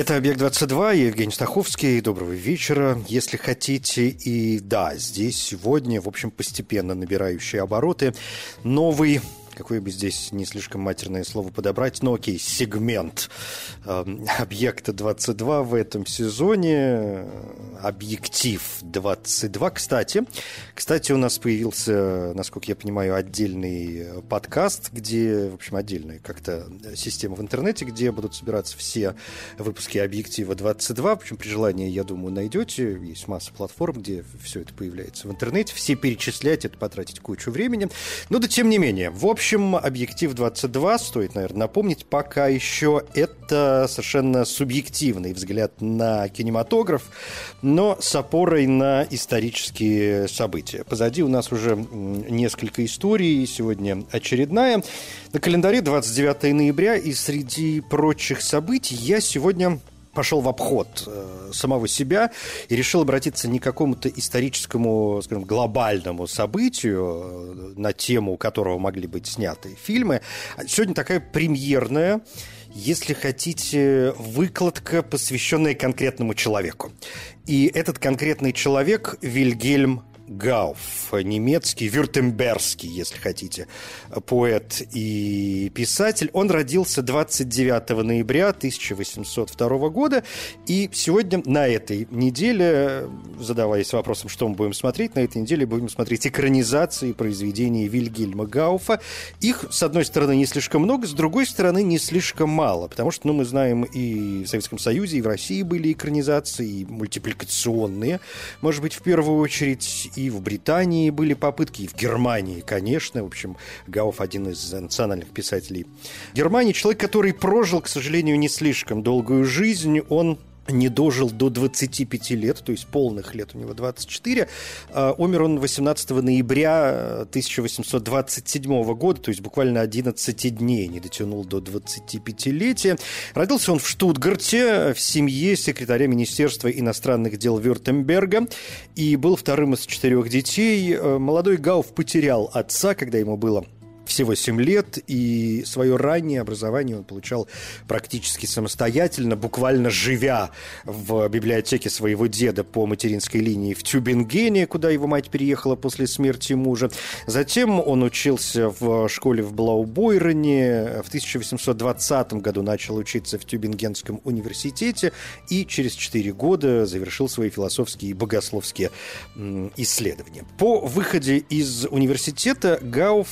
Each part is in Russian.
Это «Объект-22», я Евгений Стаховский. Доброго вечера. Если хотите, и да, здесь сегодня, в общем, постепенно набирающие обороты, новый какое бы здесь не слишком матерное слово подобрать, но окей, сегмент э, объекта 22 в этом сезоне, объектив 22. Кстати, кстати, у нас появился, насколько я понимаю, отдельный подкаст, где, в общем, отдельная как-то система в интернете, где будут собираться все выпуски объектива 22. В общем, при желании, я думаю, найдете. Есть масса платформ, где все это появляется в интернете. Все перечислять, это потратить кучу времени. Но да тем не менее, в общем, общем, объектив 22, стоит, наверное, напомнить, пока еще это совершенно субъективный взгляд на кинематограф, но с опорой на исторические события. Позади у нас уже несколько историй, сегодня очередная. На календаре 29 ноября, и среди прочих событий я сегодня пошел в обход э, самого себя и решил обратиться не к какому-то историческому, скажем, глобальному событию, э, на тему которого могли быть сняты фильмы. Сегодня такая премьерная если хотите, выкладка, посвященная конкретному человеку. И этот конкретный человек Вильгельм Гауф, немецкий, вюртембергский, если хотите, поэт и писатель. Он родился 29 ноября 1802 года, и сегодня на этой неделе, задаваясь вопросом, что мы будем смотреть, на этой неделе будем смотреть экранизации произведений Вильгельма Гауфа. Их, с одной стороны, не слишком много, с другой стороны, не слишком мало, потому что, ну, мы знаем, и в Советском Союзе, и в России были экранизации, и мультипликационные, может быть, в первую очередь, и в Британии были попытки, и в Германии, конечно. В общем, Гауф один из национальных писателей Германии. Человек, который прожил, к сожалению, не слишком долгую жизнь. Он не дожил до 25 лет, то есть полных лет у него 24. А, умер он 18 ноября 1827 года, то есть буквально 11 дней не дотянул до 25-летия. Родился он в Штутгарте в семье секретаря Министерства иностранных дел Вюртемберга и был вторым из четырех детей. А, молодой Гауф потерял отца, когда ему было всего 7 лет, и свое раннее образование он получал практически самостоятельно, буквально живя в библиотеке своего деда по материнской линии в Тюбингене, куда его мать переехала после смерти мужа. Затем он учился в школе в Блаубойрене, в 1820 году начал учиться в Тюбингенском университете и через 4 года завершил свои философские и богословские исследования. По выходе из университета Гауф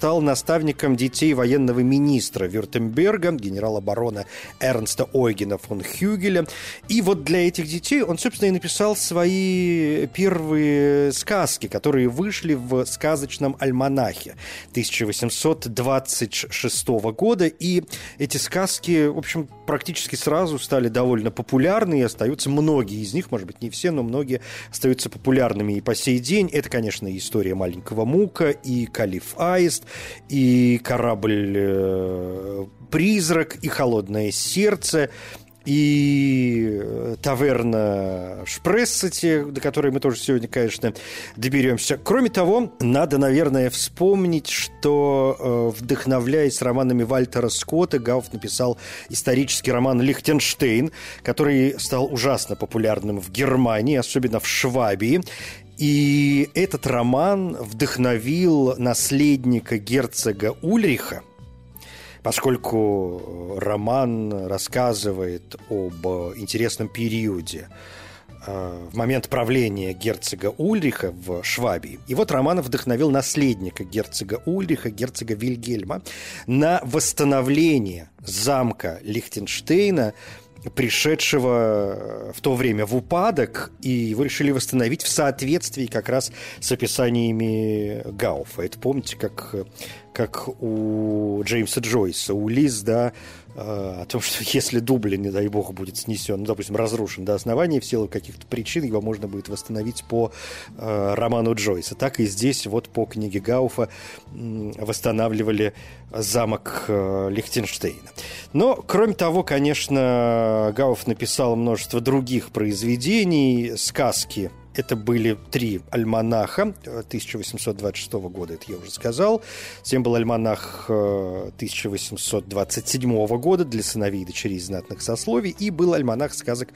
стал наставником детей военного министра Вюртемберга, генерала барона Эрнста Ойгена фон Хюгеля. И вот для этих детей он, собственно, и написал свои первые сказки, которые вышли в сказочном альманахе 1826 года. И эти сказки, в общем, практически сразу стали довольно популярны и остаются многие из них, может быть, не все, но многие остаются популярными и по сей день. Это, конечно, история маленького Мука и Калиф Аист, и корабль э, «Призрак», и «Холодное сердце», и э, таверна Шпрессати, до которой мы тоже сегодня, конечно, доберемся. Кроме того, надо, наверное, вспомнить, что, э, вдохновляясь романами Вальтера Скотта, Гауф написал исторический роман «Лихтенштейн», который стал ужасно популярным в Германии, особенно в Швабии. И этот роман вдохновил наследника герцога Ульриха, поскольку роман рассказывает об интересном периоде э, в момент правления герцога Ульриха в Швабии. И вот Романов вдохновил наследника герцога Ульриха, герцога Вильгельма, на восстановление замка Лихтенштейна пришедшего в то время в упадок, и его решили восстановить в соответствии как раз с описаниями Гауфа. Это помните, как, как у Джеймса Джойса, у Лиз, да, о том, что если Дублин, не дай бог, будет снесен, ну, допустим, разрушен до основания в силу каких-то причин, его можно будет восстановить по э, роману Джойса. Так и здесь вот по книге Гауфа э, восстанавливали замок э, Лихтенштейна. Но, кроме того, конечно, Гауф написал множество других произведений, сказки это были три альманаха 1826 года, это я уже сказал. Затем был альманах 1827 года для сыновей и дочерей знатных сословий. И был альманах сказок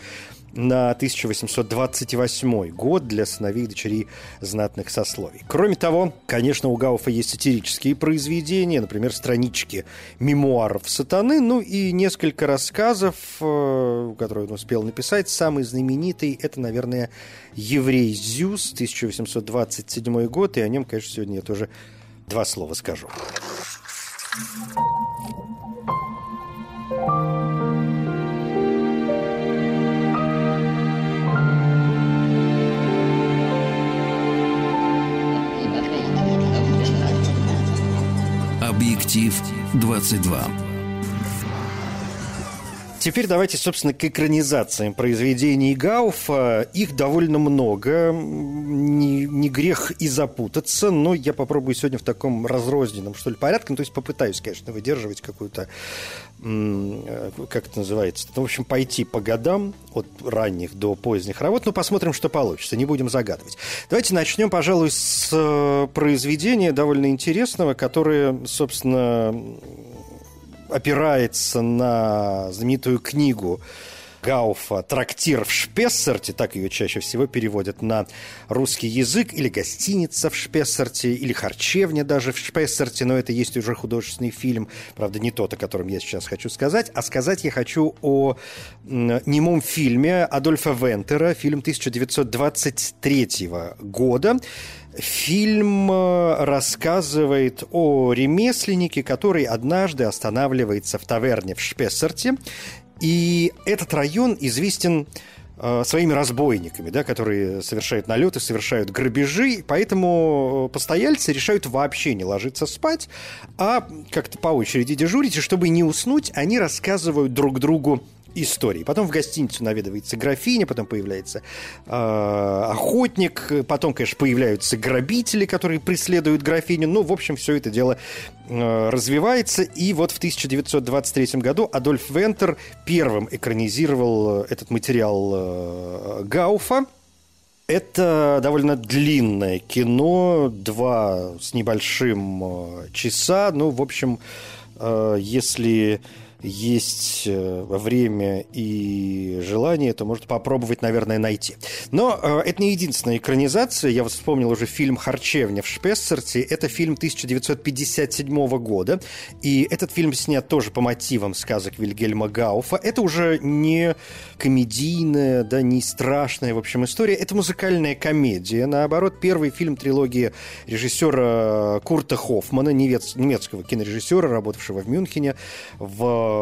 на 1828 год для сыновей и дочерей знатных сословий. Кроме того, конечно, у Гауфа есть сатирические произведения, например, странички мемуаров сатаны, ну и несколько рассказов, э, которые он успел написать. Самый знаменитый – это, наверное, «Еврей Зюс», 1827 год, и о нем, конечно, сегодня я тоже два слова скажу. Объектив 22. Теперь давайте, собственно, к экранизациям произведений Гауфа. Их довольно много. Не, не грех и запутаться, но я попробую сегодня в таком разрозненном, что ли, порядке. Ну, то есть попытаюсь, конечно, выдерживать какую-то, э, как это называется, ну, в общем, пойти по годам от ранних до поздних работ. Ну, посмотрим, что получится. Не будем загадывать. Давайте начнем, пожалуй, с э, произведения довольно интересного, которое, собственно, опирается на знаменитую книгу Гауфа «Трактир в Шпессерте», так ее чаще всего переводят на русский язык, или «Гостиница в Шпессерте», или «Харчевня» даже в Шпессерте, но это есть уже художественный фильм, правда, не тот, о котором я сейчас хочу сказать, а сказать я хочу о немом фильме Адольфа Вентера, фильм 1923 года, Фильм э, рассказывает о ремесленнике, который однажды останавливается в таверне в Шпессерте. И этот район известен э, своими разбойниками, да, которые совершают налеты, совершают грабежи, поэтому постояльцы решают вообще не ложиться спать, а как-то по очереди дежурить, и чтобы не уснуть, они рассказывают друг другу истории. Потом в гостиницу наведывается графиня, потом появляется э, охотник, потом, конечно, появляются грабители, которые преследуют графиню. Ну, в общем, все это дело э, развивается. И вот в 1923 году Адольф Вентер первым экранизировал этот материал э, Гауфа. Это довольно длинное кино, два с небольшим э, часа. Ну, в общем, э, если есть э, время и желание, то может попробовать, наверное, найти. Но э, это не единственная экранизация. Я вот вспомнил уже фильм «Харчевня» в Шпессерте. Это фильм 1957 года. И этот фильм снят тоже по мотивам сказок Вильгельма Гауфа. Это уже не комедийная, да, не страшная, в общем, история. Это музыкальная комедия. Наоборот, первый фильм трилогии режиссера Курта Хоффмана, немецкого кинорежиссера, работавшего в Мюнхене, в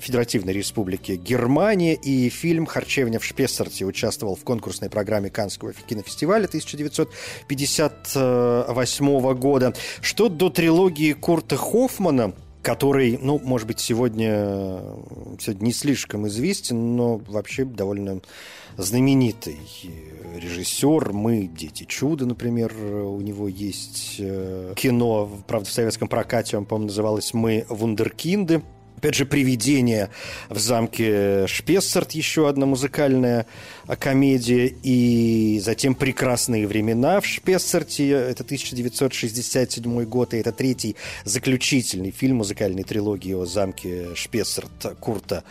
Федеративной Республики Германия, и фильм «Харчевня в Шпессерте» участвовал в конкурсной программе Каннского кинофестиваля 1958 года. Что до трилогии Курта Хоффмана, который, ну, может быть, сегодня, сегодня не слишком известен, но вообще довольно знаменитый режиссер. Мы «Дети чуда», например, у него есть э, кино, правда, в советском прокате он, по-моему, называлось «Мы вундеркинды». Опять же, «Привидение» в замке Шпессарт, еще одна музыкальная комедия. И затем «Прекрасные времена» в Шпессарте, это 1967 год, и это третий заключительный фильм музыкальной трилогии о замке Шпессарт Курта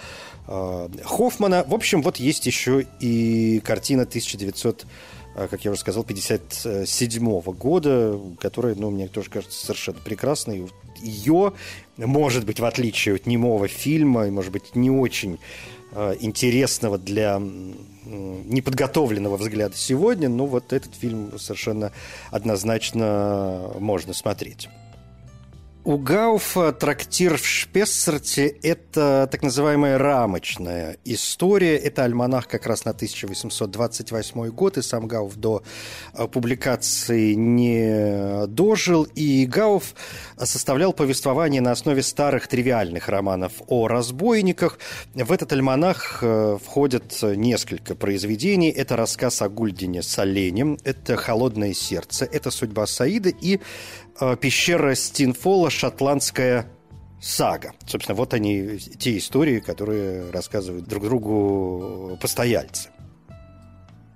э, Хоффмана. В общем, вот есть еще и картина 1900 э, как я уже сказал, 57 года, которая, ну, мне тоже кажется совершенно прекрасной ее, может быть, в отличие от немого фильма, и, может быть, не очень э, интересного для неподготовленного взгляда сегодня, но вот этот фильм совершенно однозначно можно смотреть. У Гауфа трактир в Шпессерте – это так называемая рамочная история. Это альманах как раз на 1828 год, и сам Гауф до э, публикации не дожил. И Гауф составлял повествование на основе старых тривиальных романов о разбойниках. В этот альманах э, входят несколько произведений. Это рассказ о Гульдине с оленем, это «Холодное сердце», это «Судьба Саида» и пещера Стинфола «Шотландская сага». Собственно, вот они, те истории, которые рассказывают друг другу постояльцы.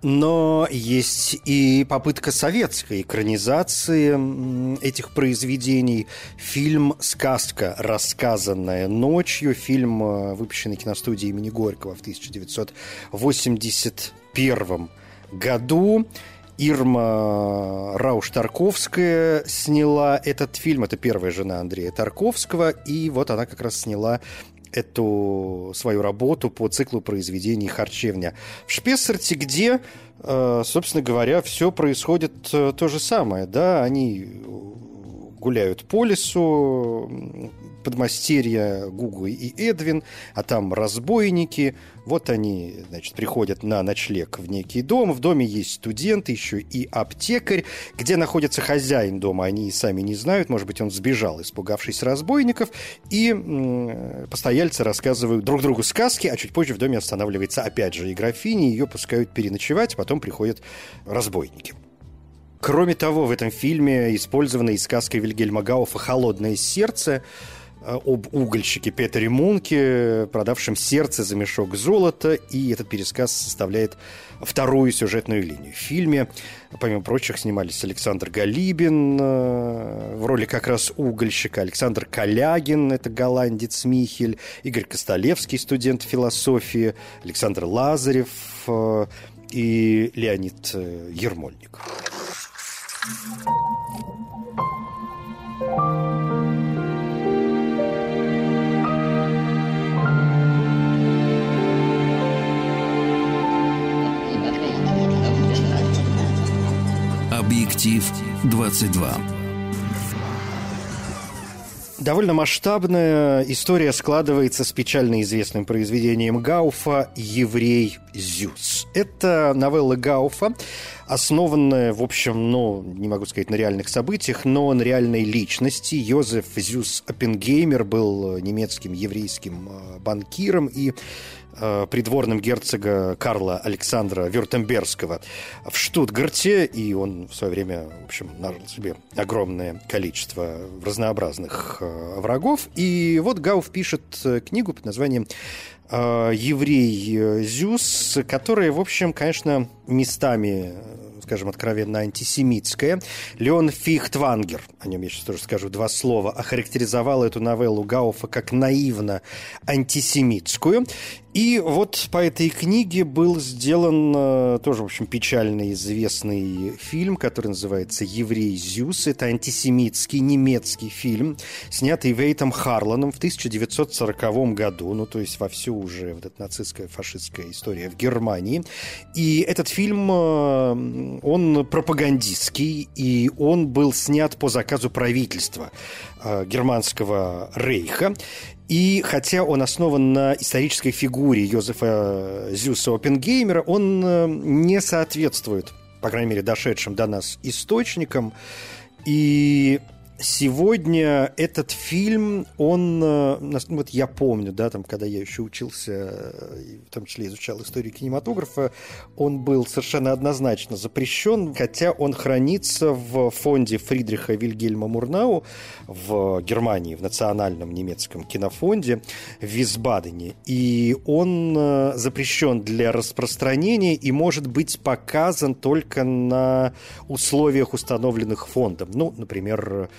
Но есть и попытка советской экранизации этих произведений. Фильм «Сказка, рассказанная ночью», фильм, э, выпущенный киностудией имени Горького в 1981 году. Ирма Рауш-Тарковская сняла этот фильм. Это первая жена Андрея Тарковского. И вот она как раз сняла эту свою работу по циклу произведений «Харчевня» в Шпессерте, где, э, собственно говоря, все происходит э, то же самое. Да, они гуляют по лесу, подмастерья Гугу и Эдвин, а там разбойники. Вот они, значит, приходят на ночлег в некий дом. В доме есть студенты, еще и аптекарь. Где находится хозяин дома, они и сами не знают. Может быть, он сбежал, испугавшись разбойников. И постояльцы рассказывают друг другу сказки, а чуть позже в доме останавливается опять же и графиня. Ее пускают переночевать, потом приходят разбойники. Кроме того, в этом фильме использована из сказки Вильгельма Гауфа «Холодное сердце», Э, об угольщике Петере Мунке, продавшем сердце за мешок золота, и этот пересказ составляет вторую сюжетную линию. В фильме, помимо прочих, снимались Александр Галибин э, в роли как раз угольщика, Александр Калягин, это голландец Михель, Игорь Костолевский, студент философии, Александр Лазарев э, и Леонид Ермольник. Объектив 22. Довольно масштабная история складывается с печально известным произведением Гауфа «Еврей Зюс». Это новелла Гауфа, основанная, в общем, ну, не могу сказать на реальных событиях, но на реальной личности. Йозеф Зюс Оппенгеймер был немецким еврейским э, банкиром и придворным герцога Карла Александра Вюртембергского в Штутгарте, и он в свое время, в общем, нажил себе огромное количество разнообразных э, врагов. И вот Гауф пишет э, книгу под названием «Еврей Зюс», которая, в общем, конечно, местами скажем откровенно, антисемитская. Леон Фихтвангер, о нем я сейчас тоже скажу два слова, охарактеризовал эту новеллу Гауфа как наивно антисемитскую. И вот по этой книге был сделан э, тоже, в общем, печально известный фильм, который называется «Еврей Зюс». Это антисемитский немецкий фильм, снятый Вейтом Харланом в 1940 году, ну, то есть вовсю уже вот эта нацистская, фашистская история в Германии. И этот фильм, э, он пропагандистский, и он был снят по заказу правительства э, германского рейха. И хотя он основан на исторической фигуре Йозефа Зюса Оппенгеймера, он э, не соответствует, по крайней мере, дошедшим до нас источникам. И сегодня этот фильм, он, э, ну, вот я помню, да, там, когда я еще учился, э, в том числе изучал историю кинематографа, он был совершенно однозначно запрещен, хотя он хранится в фонде Фридриха Вильгельма Мурнау в Германии, в национальном немецком кинофонде в Висбадене. И он э, запрещен для распространения и может быть показан только на условиях, установленных фондом. Ну, например,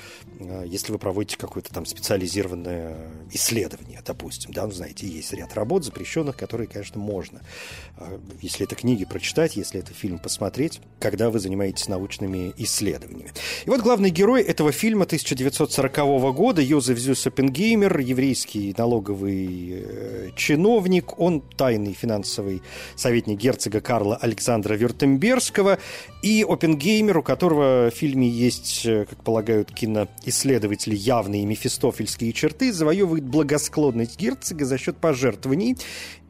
если вы проводите какое-то там специализированное исследование, допустим, да, ну, знаете, есть ряд работ запрещенных, которые, конечно, можно, э, если это книги прочитать, если это фильм посмотреть, когда вы занимаетесь научными исследованиями. И вот главный герой этого фильма 1940 года, Йозеф Зюс еврейский налоговый чиновник, он тайный финансовый советник герцога Карла Александра Вюртемберского, и Оппенгеймер, у которого в фильме есть, э, как полагают киноисследователи, явные мефистофельские черты, завоевывает благосклонность герцога за счет пожертвований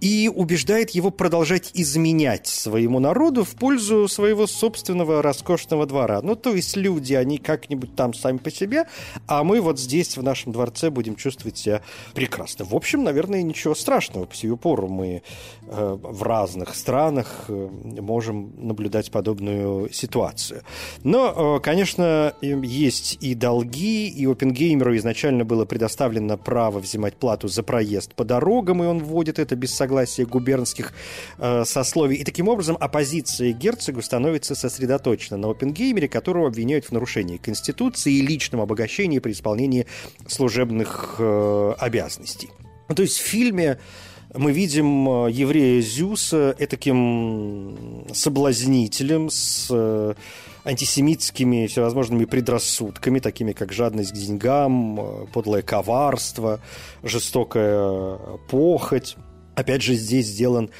и убеждает его продолжать изменять своему народу в пользу своего собственного роскошного двора. Ну, то есть люди, они как-нибудь там сами по себе, а мы вот здесь, в нашем дворце, будем чувствовать себя прекрасно. В общем, наверное, ничего страшного. По сию пору мы э, в разных странах э, можем наблюдать подобную ситуацию. Но, э, конечно, есть и долги, и Опенгеймеру изначально было предоставлено право взимать плату за проезд по дорогам, и он вводит это без согласия согласия губернских э, сословий. И таким образом оппозиция герцогу становится сосредоточена на Опенгеймере, которого обвиняют в нарушении Конституции и личном обогащении при исполнении служебных э, обязанностей. Ну, то есть в фильме мы видим э, еврея Зюса таким соблазнителем с э, антисемитскими всевозможными предрассудками, такими как жадность к деньгам, э, подлое коварство, жестокая похоть. Опять же, здесь сделан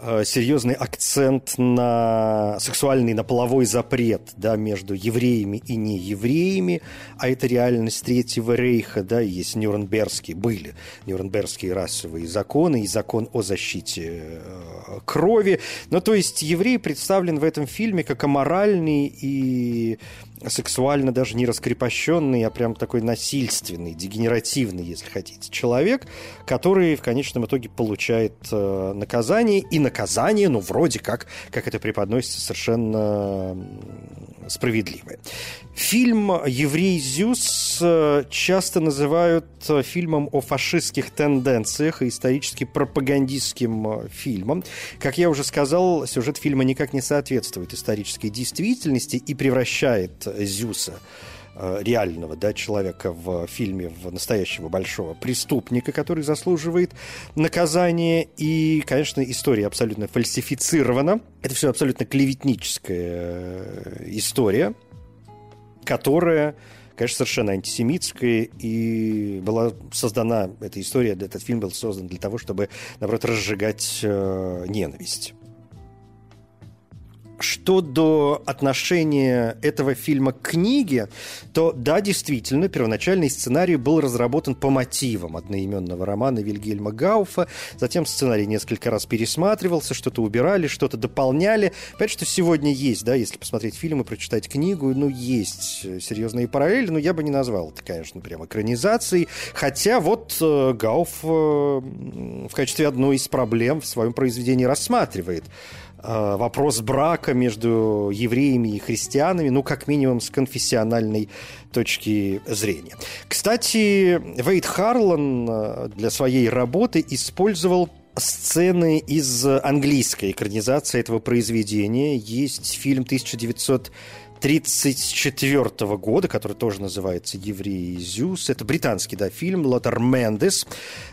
э, серьезный акцент на сексуальный, на половой запрет да, между евреями и неевреями, а это реальность Третьего Рейха, да, есть Нюрнбергские, были Нюрнбергские расовые законы и закон о защите э, крови. Ну, то есть еврей представлен в этом фильме как аморальный и сексуально даже не раскрепощенный, а прям такой насильственный, дегенеративный, если хотите, человек, который в конечном итоге получает э, наказание, и наказание, ну, вроде как, как это преподносится, совершенно справедливое. Фильм «Еврей Зюс» э, часто называют э, фильмом о фашистских тенденциях и исторически пропагандистским э, фильмом. Как я уже сказал, сюжет фильма никак не соответствует исторической действительности и превращает Зюса реального да, человека в фильме в настоящего большого преступника, который заслуживает наказания. И, конечно, история абсолютно фальсифицирована. Это все абсолютно клеветническая история которая, конечно, совершенно антисемитская, и была создана эта история, этот фильм был создан для того, чтобы, наоборот, разжигать э, ненависть. Что до отношения этого фильма к книге, то да, действительно, первоначальный сценарий был разработан по мотивам одноименного романа Вильгельма Гауфа. Затем сценарий несколько раз пересматривался, что-то убирали, что-то дополняли. Опять, что сегодня есть, да, если посмотреть фильм и прочитать книгу, ну, есть серьезные параллели, но я бы не назвал это, конечно, прям экранизацией. Хотя вот э, Гауф э, в качестве одной из проблем в своем произведении рассматривает Э, вопрос брака между евреями и христианами, ну, как минимум, с конфессиональной точки зрения. Кстати, Вейд Харлан э, для своей работы использовал сцены из английской экранизации этого произведения. Есть фильм 1900 1934 года, который тоже называется «Евреи Зюс». Это британский да, фильм, Лотар Мендес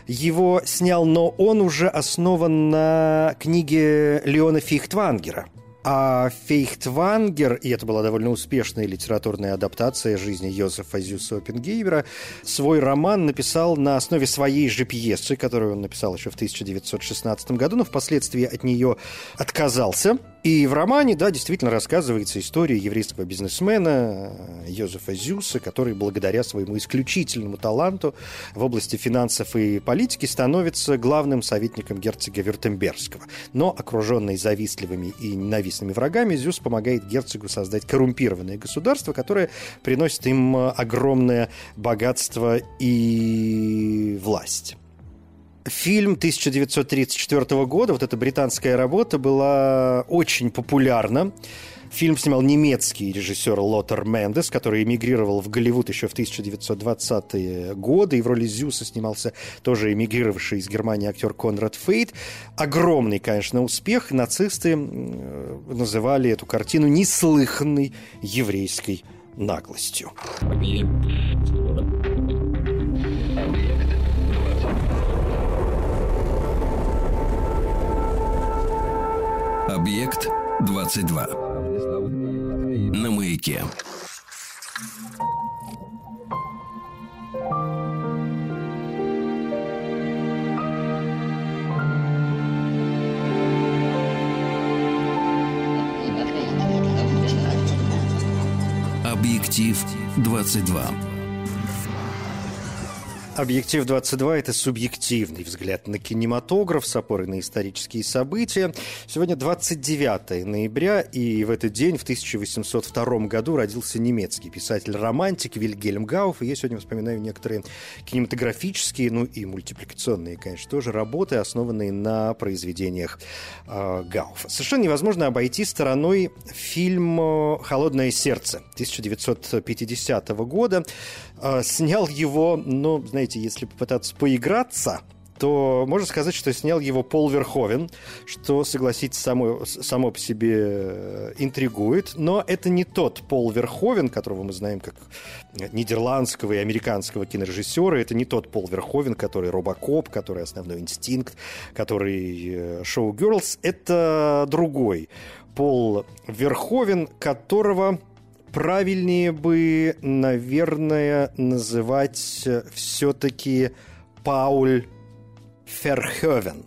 его снял, но он уже основан на книге Леона Фихтвангера – а Фейхтвангер, и это была довольно успешная литературная адаптация жизни Йозефа Зюса Оппенгеймера, свой роман написал на основе своей же пьесы, которую он написал еще в 1916 году, но впоследствии от нее отказался. И в романе, да, действительно рассказывается история еврейского бизнесмена Йозефа Зюса, который благодаря своему исключительному таланту в области финансов и политики становится главным советником герцога Вюртембергского. Но окруженный завистливыми и ненавистными ненавистными врагами, Зюс помогает герцогу создать коррумпированное государство, которое приносит им э, огромное богатство и власть. Фильм 1934 года, вот эта британская работа, была очень популярна. Фильм снимал немецкий режиссер Лотер Мендес, который эмигрировал в Голливуд еще в 1920-е годы, и в роли Зюса снимался тоже эмигрировавший из Германии актер Конрад Фейт. Огромный, конечно, успех. Нацисты называли эту картину неслыханной еврейской наглостью. Объект 22. На маяке. Объектив 22. Объектив 22 – это субъективный взгляд на кинематограф с опорой на исторические события. Сегодня 29 ноября, и в этот день, в 1802 году, родился немецкий писатель-романтик Вильгельм Гауф. И я сегодня вспоминаю некоторые кинематографические, ну и мультипликационные, конечно, тоже работы, основанные на произведениях э, Гауфа. Совершенно невозможно обойти стороной фильм «Холодное сердце» 1950 года. Э, снял его, ну, знаете, если попытаться поиграться, то можно сказать, что снял его Пол Верховен, что, согласитесь, само, само по себе э, интригует. Но это не тот Пол Верховен, которого мы знаем как нидерландского и американского кинорежиссера. Это не тот Пол Верховен, который Робокоп, который Основной инстинкт, который Шоу Girls. Это другой Пол Верховен, которого правильнее бы, наверное, называть все-таки Пауль Ферховен.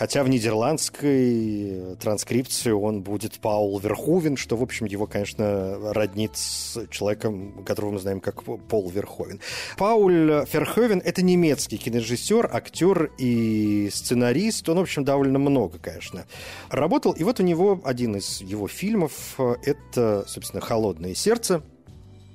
Хотя в нидерландской транскрипции он будет Паул Верховен, что, в общем, его, конечно, роднит с человеком, которого мы знаем как Пол Верховен. Пауль Ферховен – это немецкий кинорежиссер, актер и сценарист. Он, в общем, довольно много, конечно, работал. И вот у него один из его фильмов – это, собственно, «Холодное сердце»,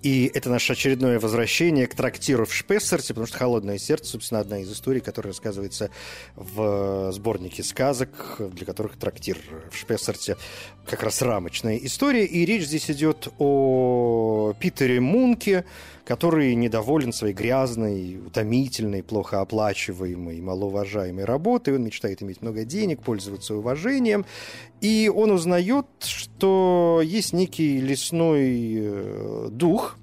и это наше очередное возвращение к трактиру в Шпессерте, потому что «Холодное сердце», собственно, одна из историй, которая рассказывается в сборнике сказок, для которых трактир в Шпессерте как раз рамочная история. И речь здесь идет о Питере Мунке, который недоволен своей грязной, утомительной, плохо оплачиваемой, малоуважаемой работой. Он мечтает иметь много денег, пользоваться уважением. И он узнает, что есть некий лесной э, дух,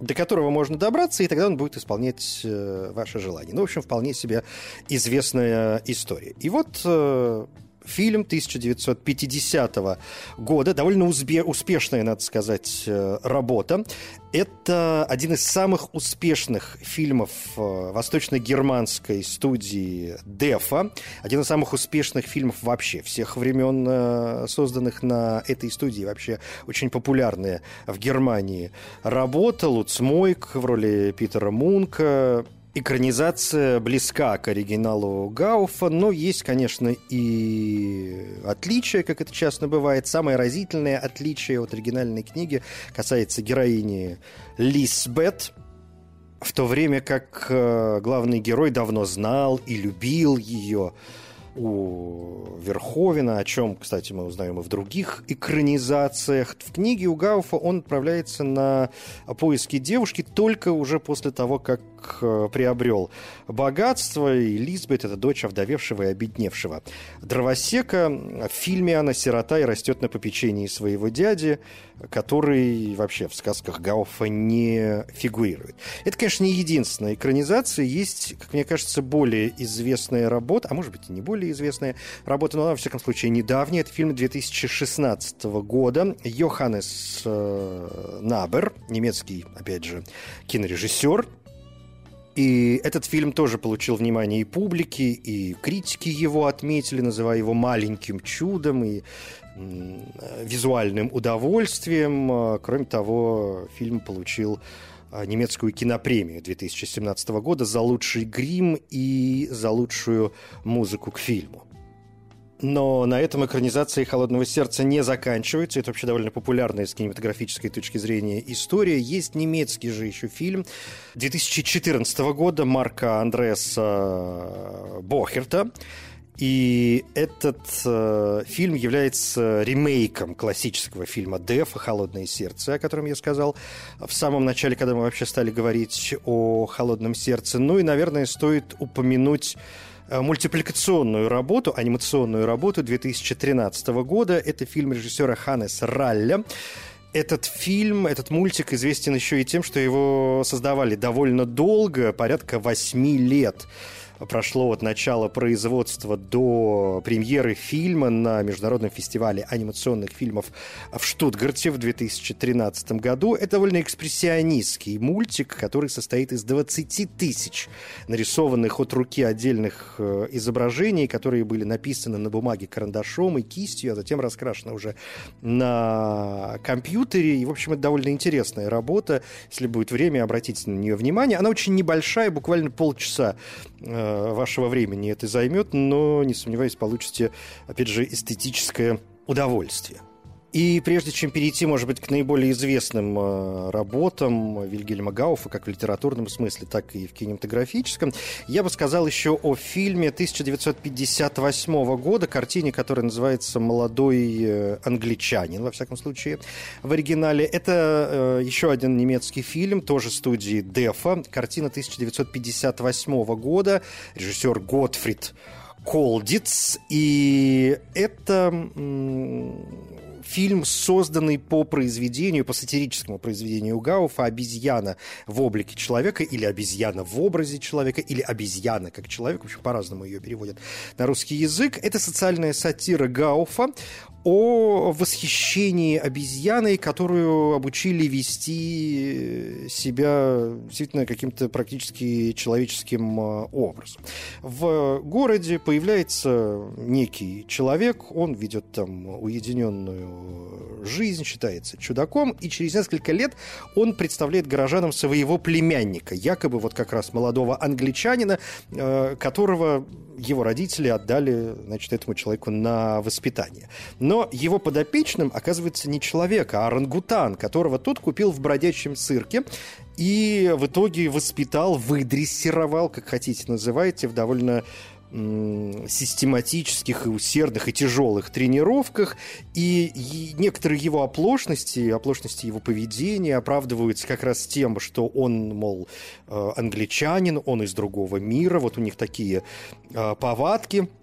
до которого можно добраться, и тогда он будет исполнять э, ваши желания. Ну, в общем, вполне себе известная история. И вот э, фильм 1950 года, довольно узбе- успешная, надо сказать, э, работа. Это один из самых успешных фильмов э, восточно-германской студии Дефа, один из самых успешных фильмов вообще всех времен, э, созданных на этой студии, вообще очень популярная в Германии работа. Луц Мойк в роли Питера Мунка, экранизация близка к оригиналу Гауфа, но есть, конечно, и отличия, как это часто бывает. Самое разительное отличие от оригинальной книги касается героини Лисбет, в то время как э, главный герой давно знал и любил ее у Верховина, о чем, кстати, мы узнаем и в других экранизациях. В книге у Гауфа он отправляется на поиски девушки только уже после того, как э, приобрел богатство. И Лизбет – это дочь овдовевшего и обедневшего дровосека. В фильме она сирота и растет на попечении своего дяди, который вообще в сказках Гауфа не фигурирует. Это, конечно, не единственная экранизация. Есть, как мне кажется, более известная работа, а может быть и не более известная работа, но она, во всяком случае, недавняя. Это фильм 2016 года. Йоханнес э, Набер, немецкий, опять же, кинорежиссер, и этот фильм тоже получил внимание и публики, и критики его отметили, называя его маленьким чудом и визуальным удовольствием. Кроме того, фильм получил а, немецкую кинопремию 2017 года за лучший грим и за лучшую музыку к фильму. Но на этом экранизация «Холодного сердца» не заканчивается. Это вообще довольно популярная с кинематографической точки зрения история. Есть немецкий же еще фильм 2014 года Марка Андреаса Бохерта. И этот э, фильм является ремейком классического фильма «Деф. Холодное сердце», о котором я сказал в самом начале, когда мы вообще стали говорить о «Холодном сердце». Ну и, наверное, стоит упомянуть Э, мультипликационную работу, анимационную работу 2013 года. Это фильм режиссера Ханес Ралля. этот фильм, этот мультик известен еще и тем, что его создавали довольно долго, порядка восьми лет прошло от начала производства до премьеры фильма на Международном фестивале анимационных фильмов в Штутгарте в 2013 году. Это довольно экспрессионистский мультик, который состоит из 20 тысяч нарисованных от руки отдельных э, изображений, которые были написаны на бумаге карандашом и кистью, а затем раскрашены уже на компьютере. И, в общем, это довольно интересная работа. Если будет время, обратите на нее внимание. Она очень небольшая, буквально полчаса вашего времени это займет, но, не сомневаюсь, получите, опять же, эстетическое удовольствие. И прежде чем перейти, может быть, к наиболее известным э, работам Вильгельма Гауфа, как в литературном смысле, так и в кинематографическом, я бы сказал еще о фильме 1958 года, картине, которая называется «Молодой э, англичанин», во всяком случае, в оригинале. Это э, еще один немецкий фильм, тоже студии Дефа, картина 1958 года, режиссер Готфрид Колдиц, и это фильм, созданный по произведению, по сатирическому произведению Гауфа «Обезьяна в облике человека» или «Обезьяна в образе человека» или «Обезьяна как человек», в общем, по-разному ее переводят на русский язык. Это социальная сатира Гауфа о восхищении обезьяной, которую обучили вести себя действительно каким-то практически человеческим а, образом. В городе появляется некий человек, он ведет там уединенную жизнь, считается чудаком, и через несколько лет он представляет горожанам своего племянника, якобы вот как раз молодого англичанина, а, которого его родители отдали, значит, этому человеку на воспитание. Но его подопечным оказывается не человек, а орангутан, которого тот купил в бродячем цирке и в итоге воспитал, выдрессировал, как хотите называйте, в довольно систематических и усердных и тяжелых тренировках, и, и некоторые его оплошности, оплошности его поведения оправдываются как раз тем, что он, мол, э, англичанин, он из другого мира, вот у них такие э, повадки –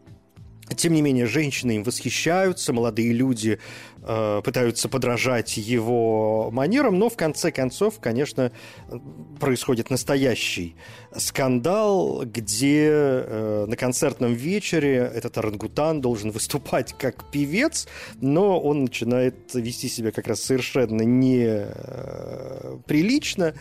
тем не менее, женщины им восхищаются, молодые люди э, пытаются подражать его манерам, но в конце концов, конечно, происходит настоящий скандал, где э, на концертном вечере этот орангутан должен выступать как певец, но он начинает вести себя как раз совершенно неприлично, э,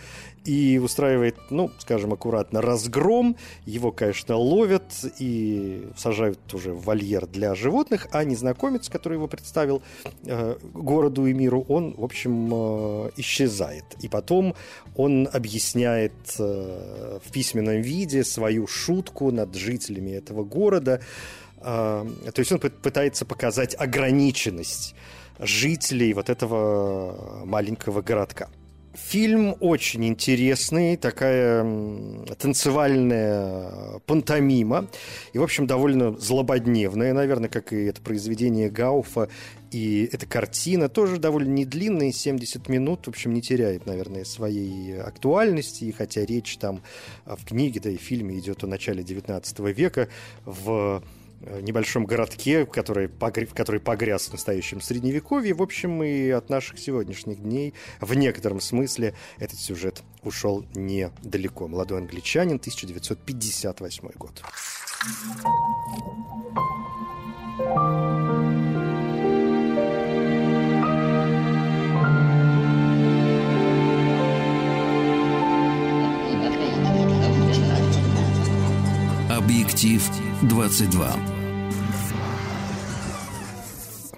и устраивает, ну, скажем аккуратно, разгром. Его, конечно, ловят и сажают уже в вольер для животных, а незнакомец, который его представил э, городу и миру, он, в общем, э, исчезает. И потом он объясняет э, в письменном виде свою шутку над жителями этого города. То есть он пытается показать ограниченность жителей вот этого маленького городка. Фильм очень интересный, такая танцевальная пантомима. И, в общем, довольно злободневная, наверное, как и это произведение Гауфа. И эта картина тоже довольно недлинная, 70 минут, в общем, не теряет, наверное, своей актуальности. И хотя речь там в книге, да и в фильме идет о начале 19 века, в Э, небольшом городке, который, погряз, который погряз в настоящем средневековье. В общем, и от наших сегодняшних дней в некотором смысле этот сюжет ушел недалеко. Молодой англичанин, 1958 год. Объектив 22.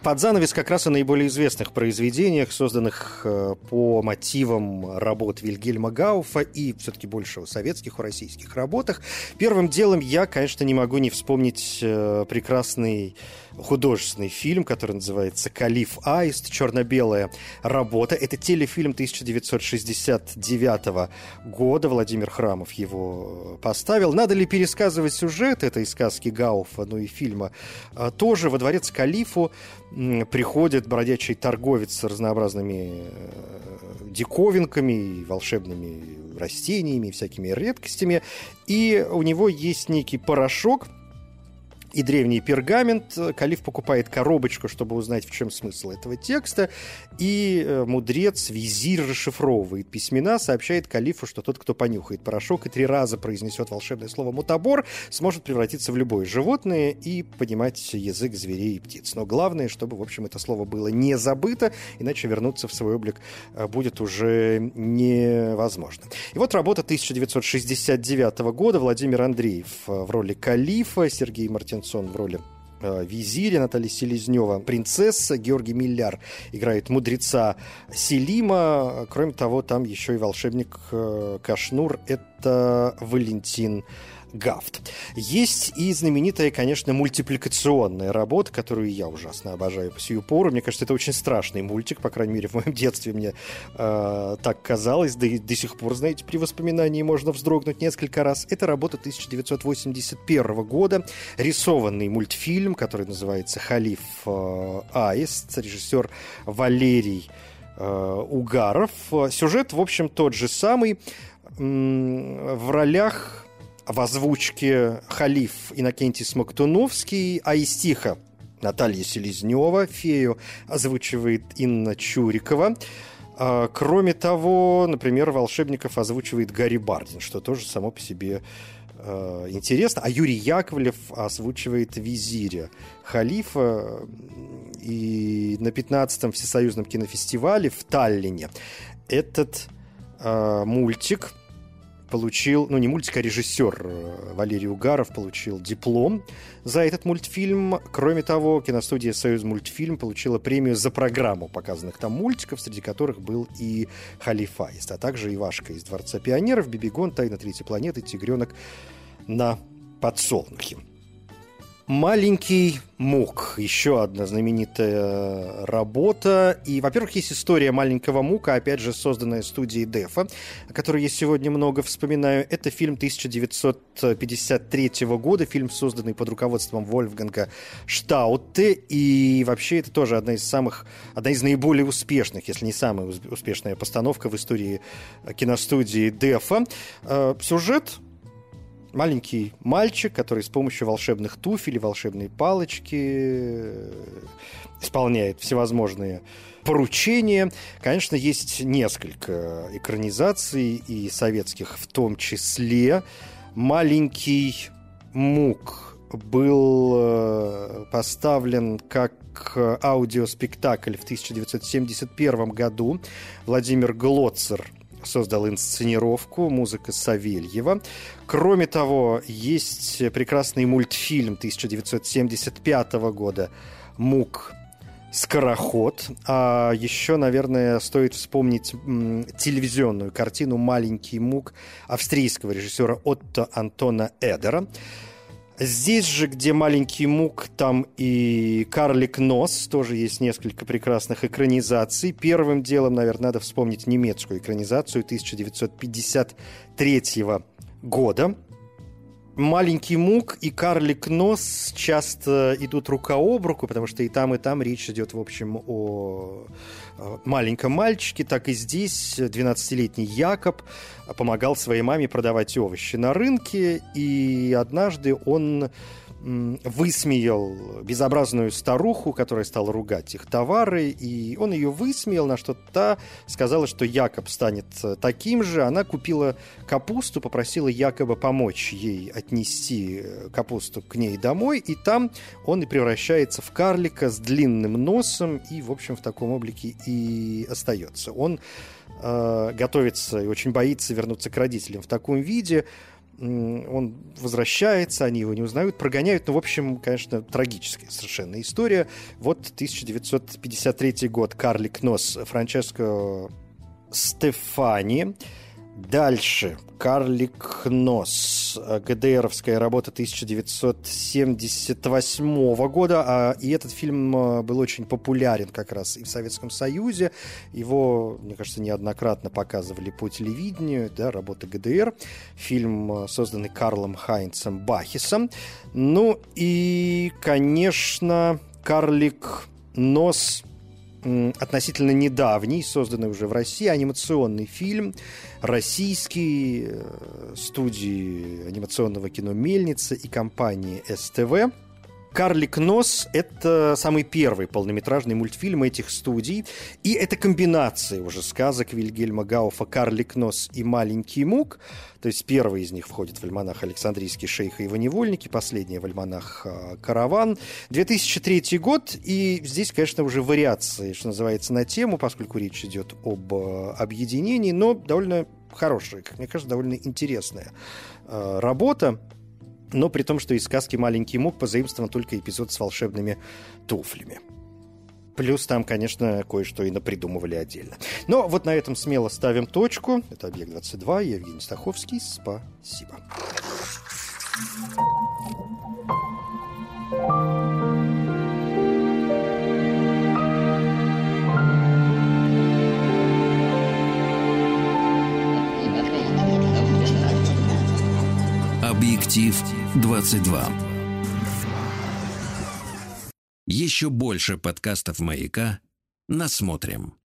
Под занавес как раз о наиболее известных произведениях, созданных э, по мотивам работ Вильгельма Гауфа и все-таки больше о советских, о российских работах. Первым делом я, конечно, не могу не вспомнить э, прекрасный художественный фильм, который называется «Калиф Аист», черно-белая работа. Это телефильм 1969 года. Владимир Храмов его поставил. Надо ли пересказывать сюжет этой сказки Гауфа, ну и фильма? Тоже во дворец Калифу приходит бродячий торговец с разнообразными э, диковинками, волшебными растениями, всякими редкостями. И у него есть некий порошок – и древний пергамент. Калиф покупает коробочку, чтобы узнать, в чем смысл этого текста. И э, мудрец, визирь расшифровывает письмена, сообщает Калифу, что тот, кто понюхает порошок и три раза произнесет волшебное слово «мутабор», сможет превратиться в любое животное и понимать язык зверей и птиц. Но главное, чтобы, в общем, это слово было не забыто, иначе вернуться в свой облик э, будет уже невозможно. И вот работа 1969 года. Владимир Андреев э, в роли Калифа, Сергей Мартин Робинсон в роли э, визиря, Наталья Селезнева, принцесса, Георгий Милляр играет мудреца Селима. Кроме того, там еще и волшебник э, Кашнур, это Валентин Гафт. Есть и знаменитая, конечно, мультипликационная работа, которую я ужасно обожаю по сию пору. Мне кажется, это очень страшный мультик, по крайней мере, в моем детстве мне э, так казалось, да и до сих пор, знаете, при воспоминании можно вздрогнуть несколько раз. Это работа 1981 года, рисованный мультфильм, который называется «Халиф э, Аист», режиссер Валерий э, Угаров. Сюжет, в общем, тот же самый. В ролях в озвучке Халиф Иннокентий Смоктуновский, а из стиха Наталья Селезнева, фею, озвучивает Инна Чурикова. А, кроме того, например, волшебников озвучивает Гарри Бардин, что тоже само по себе э, интересно. А Юрий Яковлев озвучивает визиря Халифа. И на 15-м Всесоюзном кинофестивале в Таллине этот э, мультик получил, ну не мультик, а режиссер э, Валерий Угаров получил диплом за этот мультфильм. Кроме того, киностудия «Союз мультфильм» получила премию за программу показанных там мультиков, среди которых был и «Халифаист», а также «Ивашка из Дворца пионеров», «Бибигон», «Тайна третьей планеты», «Тигренок на подсолнухе». Маленький Мук. Еще одна знаменитая работа. И, во-первых, есть история маленького Мука, опять же, созданная студией Дефа, о которой я сегодня много вспоминаю. Это фильм 1953 года, фильм, созданный под руководством Вольфганга Штауте. И вообще это тоже одна из самых, одна из наиболее успешных, если не самая успешная постановка в истории киностудии Дефа. Э, сюжет маленький мальчик, который с помощью волшебных туфель, волшебной палочки э, исполняет всевозможные поручения. Конечно, есть несколько экранизаций и советских в том числе. Маленький Мук был э, поставлен как аудиоспектакль в 1971 году. Владимир Глоцер – создал инсценировку, музыка Савельева. Кроме того, есть прекрасный мультфильм 1975 года «Мук Скороход. А еще, наверное, стоит вспомнить телевизионную картину «Маленький мук» австрийского режиссера Отто Антона Эдера. Здесь же, где маленький мук, там и карлик нос, тоже есть несколько прекрасных экранизаций. Первым делом, наверное, надо вспомнить немецкую экранизацию 1953 года. Маленький мук и карлик нос часто идут рука об руку, потому что и там, и там речь идет, в общем, о маленьком мальчике, так и здесь 12-летний Якоб помогал своей маме продавать овощи на рынке, и однажды он высмеял безобразную старуху, которая стала ругать их товары, и он ее высмеял, на что та сказала, что Якоб станет э, таким же. Она купила капусту, попросила Якоба помочь ей отнести э, капусту к ней домой, и там он и превращается в карлика с длинным носом, и, в общем, в таком облике и остается. Он э, готовится и очень боится вернуться к родителям в таком виде, он возвращается, они его не узнают, прогоняют. Ну, в общем, конечно, трагическая совершенно история. Вот 1953 год, Карлик Нос, Франческо Стефани. Дальше. Карлик Нос. ГДРовская работа 1978 года. А, и этот фильм а, был очень популярен как раз и в Советском Союзе. Его, мне кажется, неоднократно показывали по телевидению. Да, работа ГДР. Фильм, а, созданный Карлом Хайнцем Бахисом. Ну и, конечно, Карлик Нос относительно недавний, созданный уже в России, анимационный фильм российский э, студии анимационного кино «Мельница» и компании СТВ. «Карлик Нос» — это самый первый полнометражный мультфильм этих студий. И это комбинация уже сказок Вильгельма Гауфа «Карлик Нос» и «Маленький Мук». То есть первый из них входит в альманах «Александрийский шейх и его невольники», последний в альманах а, «Караван». 2003 год, и здесь, конечно, уже вариации, что называется, на тему, поскольку речь идет об а, объединении, но довольно хорошая, как мне кажется, довольно интересная а, работа но при том, что из сказки «Маленький мук» позаимствован только эпизод с волшебными туфлями. Плюс там, конечно, кое-что и напридумывали отдельно. Но вот на этом смело ставим точку. Это «Объект-22», Евгений Стаховский. Спасибо. Объектив 22. Еще больше подкастов «Маяка» насмотрим.